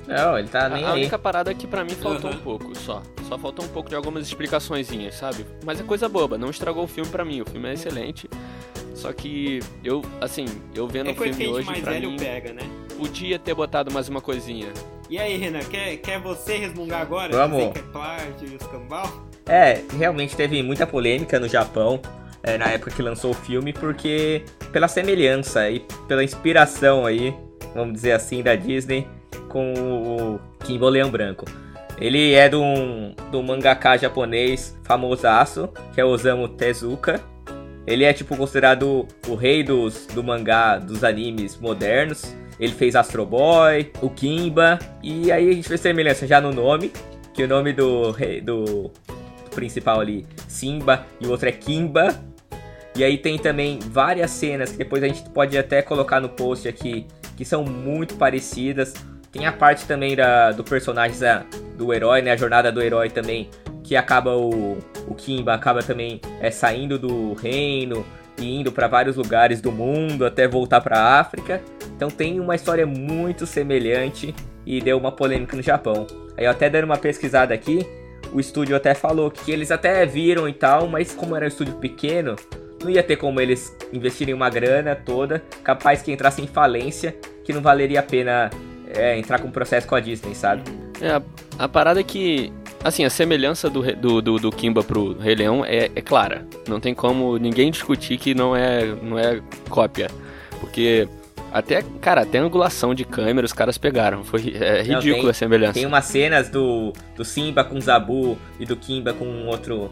Não, ele tá nem A, a única parada é que pra mim faltou Aham. um pouco, só. Só faltou um pouco de algumas explicaçõezinhas, sabe? Mas é coisa boba, não estragou o filme pra mim. O filme é excelente. Só que eu, assim, eu vendo é o que filme hoje, mais pra velho mim, pega, né? podia ter botado mais uma coisinha. E aí, Renan, quer, quer você resmungar agora? Vamos. Dizer que é plágio e os cambal? É, realmente teve muita polêmica no Japão é, na época que lançou o filme, porque pela semelhança e pela inspiração aí, vamos dizer assim, da Disney com o Kimbo Leão Branco. Ele é de um, de um mangaka japonês famosaço, que é Osamu Tezuka. Ele é tipo considerado o rei dos, do mangá dos animes modernos. Ele fez Astro Boy, o Kimba, e aí a gente vê semelhança já no nome, que o nome do rei do principal ali, Simba, e o outro é Kimba. E aí tem também várias cenas que depois a gente pode até colocar no post aqui, que são muito parecidas. Tem a parte também da, do personagem da, do herói, né? A jornada do herói também, que acaba o, o Kimba acaba também é, saindo do reino e indo para vários lugares do mundo até voltar para África. Então tem uma história muito semelhante e deu uma polêmica no Japão. Aí eu até dando uma pesquisada aqui, o estúdio até falou que eles até viram e tal, mas como era um estúdio pequeno, não ia ter como eles investirem uma grana toda, capaz que entrasse em falência, que não valeria a pena é, entrar com processo com a Disney, sabe? É, a, a parada é que, assim, a semelhança do, do, do, do Kimba pro Rei Leão é, é clara. Não tem como ninguém discutir que não é, não é cópia. Porque até, cara, até angulação de câmera os caras pegaram. Foi é Não, ridícula tem- a semelhança. Tem umas cenas do, do Simba com o Zabu e do Kimba com outro,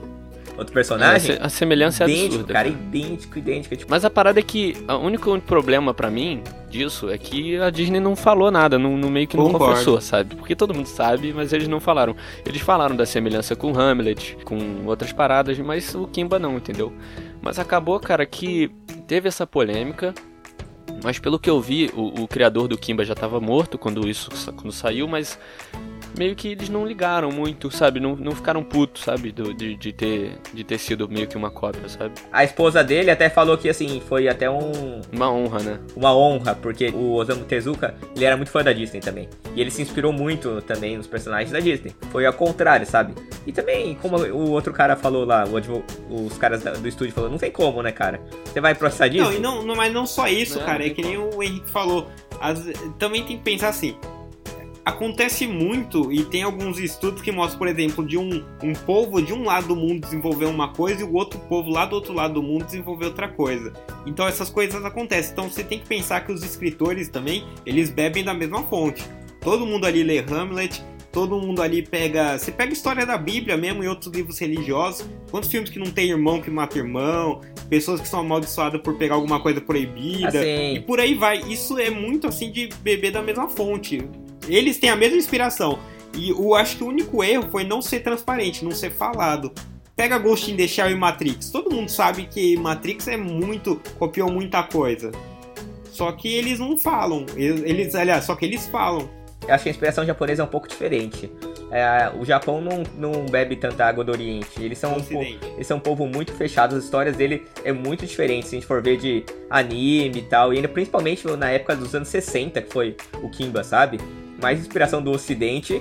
outro personagem. É, a se- a semelhança é idêntico, absurda. cara, idêntico, idêntico. Tipo, Mas a parada é que o único problema pra mim disso é que a Disney não falou nada, no, no meio que não Concordo. confessou, sabe? Porque todo mundo sabe, mas eles não falaram. Eles falaram da semelhança com Hamlet, com outras paradas, mas o Kimba não, entendeu? Mas acabou, cara, que teve essa polêmica. Mas pelo que eu vi, o, o criador do Kimba já tava morto quando isso quando saiu, mas meio que eles não ligaram muito, sabe? Não, não ficaram putos, sabe? Do- de, de, ter, de ter sido meio que uma cópia, sabe? a esposa dele até falou que assim, foi até um, Uma honra, né? uma honra, porque o Osamu Tezuka, ele era muito fã da Disney também. E ele se inspirou muito também nos personagens da Disney. Foi ao contrário, sabe? E também, como o outro cara falou lá, o advo- os caras do estúdio falou, não tem como, né, cara? Você vai processar Não, Disney? e não, não, mas não só isso, Não, cara. Não É que nem o Henrique falou. As- também tem que pensar assim. Acontece muito e tem alguns estudos que mostram, por exemplo, de um, um povo de um lado do mundo desenvolver uma coisa e o outro povo lá do outro lado do mundo desenvolver outra coisa. Então essas coisas acontecem. Então você tem que pensar que os escritores também, eles bebem da mesma fonte. Todo mundo ali lê Hamlet, todo mundo ali pega. Você pega a história da Bíblia mesmo e outros livros religiosos. Quantos filmes que não tem irmão que mata irmão? Pessoas que são amaldiçoadas por pegar alguma coisa proibida. E Assim, por aí vai. Isso é muito assim de beber da mesma fonte. Eles têm a mesma inspiração. E eu acho que o único erro foi não ser transparente, não ser falado. Pega Ghost in the Shell e Matrix. Todo mundo sabe que Matrix é muito. copiou muita coisa. Só que eles não falam. Eles, eles- aliás, só que eles falam. Eu acho que a inspiração japonesa é um pouco diferente. É, o Japão não, não bebe tanta água do Oriente. Eles são, um po- eles são um povo muito fechado. As histórias dele é muito diferente. Se a gente for ver de anime e tal. E ainda principalmente na época dos anos 60, que foi o Kimba, sabe? Mais inspiração do Ocidente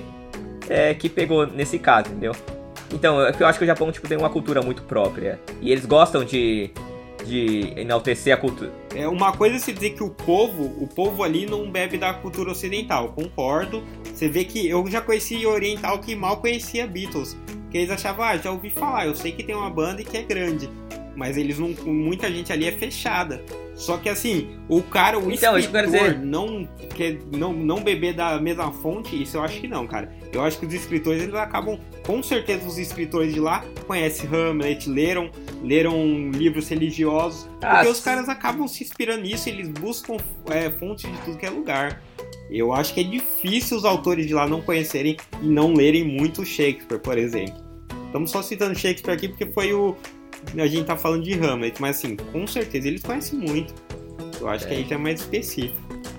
é, que pegou nesse caso, entendeu? Então, é eu acho que o Japão tipo, tem uma cultura muito própria. E eles gostam de, de enaltecer a cultura. É uma coisa se dizer que o povo, o povo ali não bebe da cultura ocidental, concordo. Você vê que eu já conheci oriental que mal conhecia Beatles, que eles achavam, ah, já ouvi falar, eu sei que tem uma banda e que é grande, mas eles não, muita gente ali é fechada. Só que assim, o cara, o Então, escritor dizer. não quer não, não beber da mesma fonte, isso eu acho que não, cara. Eu acho que os escritores eles acabam, com certeza os escritores de lá conhecem Hamlet, leram, leram livros religiosos, Ah, porque os caras acabam se inspirando nisso, eles buscam é, fontes de tudo que é lugar. Eu acho que é difícil os autores de lá não conhecerem e não lerem muito Shakespeare, por exemplo. Estamos só citando Shakespeare aqui porque foi o. A gente tá falando de Hamlet, mas assim, com certeza eles conhecem muito. Eu acho que É. aí já é mais específico.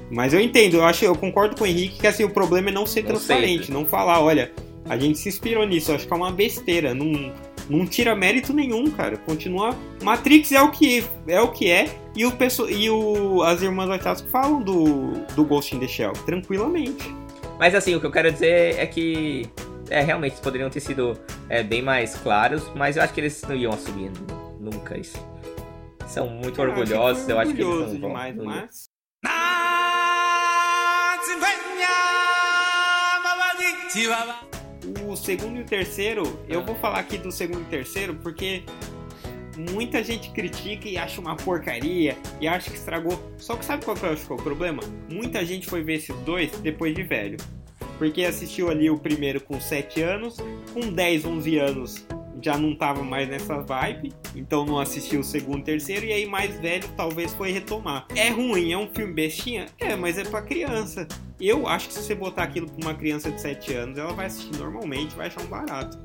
Mas eu entendo, eu acho, eu concordo com o Henrique que assim, o problema é não ser Não transparente, sempre. não falar, olha, a gente se inspirou nisso, eu acho que é uma besteira, não, não tira mérito nenhum, cara. Continua. Matrix é o que é, o que é e o e o as irmãs Wachowski falam do do Ghost in the Shell tranquilamente. Mas assim, o que eu quero dizer é que é, realmente poderiam ter sido é, bem mais claros, mas eu acho que eles não iam assumir nunca isso. São muito orgulhosos, eu acho que eles não vão. demais, não mas o segundo e o terceiro, eu vou falar aqui do segundo e terceiro porque muita gente critica e acha uma porcaria e acha que estragou. Só que sabe qual que eu acho que é o problema? Muita gente foi ver esses dois depois de velho. Porque assistiu ali o primeiro com 7 anos, com 10, 11 anos já não tava mais nessa vibe, então não assistiu o segundo terceiro, e aí mais velho talvez foi retomar. É ruim, é um filme bestinha? É, mas é pra criança. Eu acho que se você botar aquilo pra uma criança de 7 anos, ela vai assistir normalmente, vai achar um barato.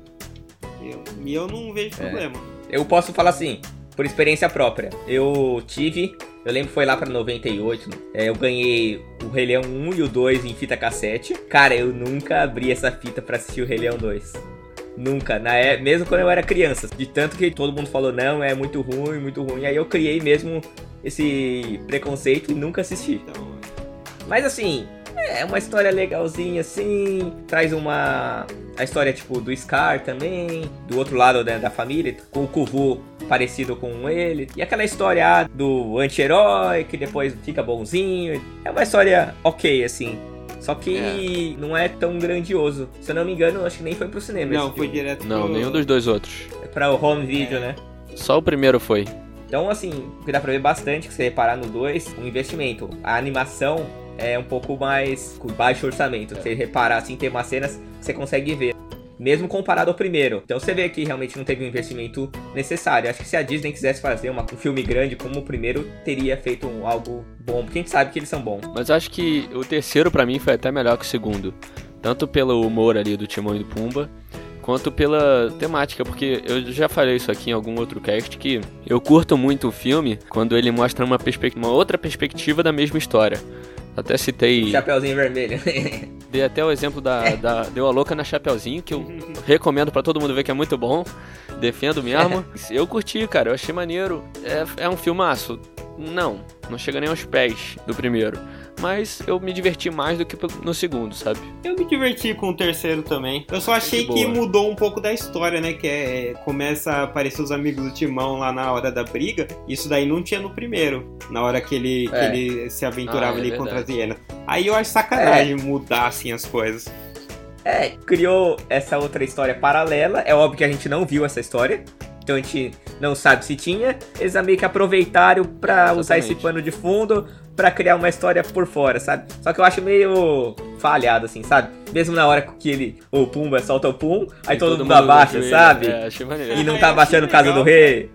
Eu- E eu, não vejo É. problema. Eu posso falar assim, por experiência própria. Eu tive, Eu lembro foi lá pra 98. é, eu ganhei o Rei Leão 1 e o 2 em fita cassete. Cara, eu nunca abri essa fita pra assistir o Rei Leão 2. Nunca, na é, mesmo quando eu era criança. De tanto que todo mundo falou, não, é muito ruim, muito ruim. Aí eu criei mesmo esse preconceito e nunca assisti. Mas assim, é uma história legalzinha assim, traz uma a história tipo do Scar também, do outro lado né, da família, com o Kuvu parecido com ele. E aquela história ah, do anti-herói que depois fica bonzinho. É uma história OK assim. Só que não é tão grandioso. Se eu não me engano, acho que nem foi pro cinema. não, foi direto Não, pro... nenhum dos dois outros. É pra o home video, né? Só o primeiro foi. Então, assim, o que dá pra ver bastante, que você reparar no 2, o investimento. A animação é um pouco mais com baixo orçamento. Se você reparar, assim, tem umas cenas que você consegue ver. Mesmo comparado ao primeiro. Então você vê que realmente não teve um investimento necessário. Acho que se a Disney quisesse fazer uma- um filme grande como o primeiro, teria feito algo bom. Porque a gente sabe que eles são bons. Mas acho que o terceiro pra mim foi até melhor que o segundo. Tanto pelo humor ali do Timão e do Pumba, quanto pela temática, porque eu já falei isso aqui em algum outro cast que eu curto muito o filme quando ele mostra uma, uma outra perspectiva da mesma história. Até citei, Chapeuzinho vermelho. dei até o exemplo da, da Deu a Louca na Chapeuzinho, que eu recomendo pra todo mundo ver que é muito bom. Defendo mesmo. Eu curti, cara, eu achei maneiro. É, é um filmaço? Não, não chega nem aos pés do primeiro. Mas eu me diverti mais do que no segundo, sabe? Eu me diverti com o terceiro também. Eu só achei De que mudou um pouco da história, né? Que é. Começa a aparecer os amigos do Timão lá na hora da briga. Isso daí não tinha no primeiro. Na hora que ele, É. que ele se aventurava Ah, é ali contra as hienas. Aí eu acho sacanagem mudar assim as coisas. É, criou essa outra história paralela. É óbvio que a gente não viu essa história. Então a gente não sabe se tinha. Eles meio que aproveitaram pra usar esse pano de fundo pra criar uma história por fora, sabe? Só que eu acho meio falhado, assim, sabe? Mesmo na hora que ele, o Pumba solta o Pum, aí E todo, mundo abaixa, ajoelha. sabe? É, achei maneiro. E não É, tá eu abaixando o caso do rei.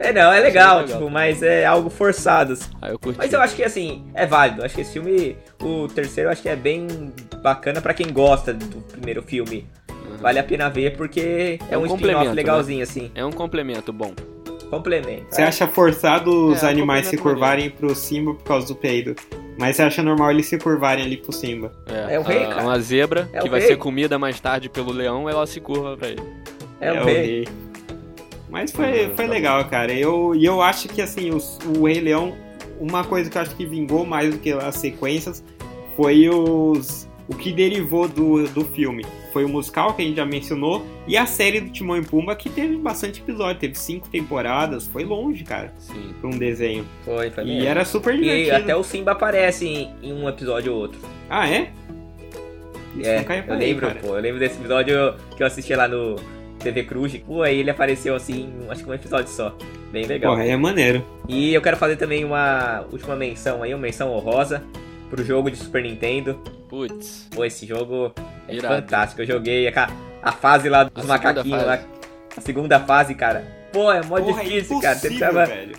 É, não, é legal, legal. tipo, mas é algo forçado. assim. Aí eu curti. Mas eu acho que assim, é válido. Acho que esse filme, o terceiro, eu acho que é bem bacana pra quem gosta do primeiro filme. Vale a pena ver porque é, É um, um spin-off complemento, legalzinho, assim. É um complemento bom. Complemento. Você acha forçado os É, animais se curvarem pro Simba por causa do peido. Mas você acha normal eles se curvarem ali pro Simba. É, É o rei, a- cara. Uma zebra É que o vai rei. ser comida mais tarde pelo leão, ela se curva pra ele. É o rei. Mas foi, foi tá legal, cara. Eu, e eu acho que assim, os- o Rei Leão, uma coisa que eu acho que vingou mais do que as sequências foi os. O que derivou do, do filme. Foi o musical que a gente já mencionou. E a série do Timão e Pumba, que teve bastante episódio, teve cinco temporadas, foi longe, cara, Sim. pra um desenho. Foi, foi E mesmo. era super E divertido. até o Simba aparece em, em um episódio ou outro. Ah, é? Isso É, eu reparei, lembro, cara. pô. Eu lembro desse episódio que eu assisti lá no TV Cruz. Pô, aí ele apareceu assim, acho que um episódio só. Bem legal. Porra, é maneiro. E eu quero fazer também uma última menção aí, uma menção honrosa pro jogo de Super Nintendo. Putz. Pô, esse jogo é Irado. fantástico. Eu joguei a, a fase lá dos A macaquinhos lá. A segunda fase, cara. Pô, é mó Porra, é difícil, cara. Você precisava velho.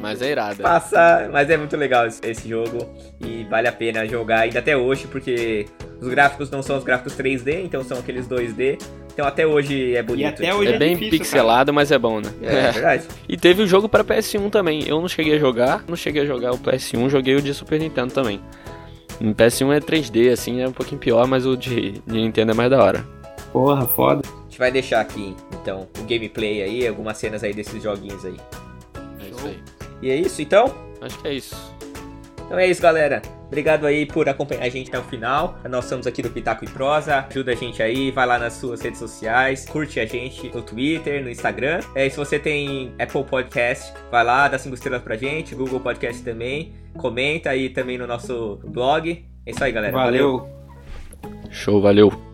Mas é irada. passar. Mas é muito legal esse, esse jogo. E vale a pena jogar ainda até hoje, porque os gráficos não são os gráficos 3D, então são aqueles 2D. Então até hoje é bonito. E até hoje É bem difícil, pixelado, mas é bom, né? É, é verdade. E teve o jogo pra PS1 também. Eu não cheguei a jogar, não cheguei a jogar o PS1, joguei o de Super Nintendo também. O PS1 é 3D, assim, é um pouquinho pior, mas o de, de Nintendo é mais da hora. cara. Porra, foda. A gente vai deixar aqui, então, o gameplay aí, algumas cenas aí desses joguinhos aí. É isso aí. E é isso, então? Acho que é isso. Então é isso, galera. Obrigado aí por acompanhar a gente até o final. Nós somos aqui do Pitaco e Prosa. Ajuda a gente aí, vai lá nas suas redes sociais, curte a gente no Twitter, no Instagram. É, se você tem Apple Podcast, vai lá, dá cinco estrelas pra gente, Google Podcast também. Comenta aí também no nosso blog. É isso aí, galera. Valeu. Show, valeu.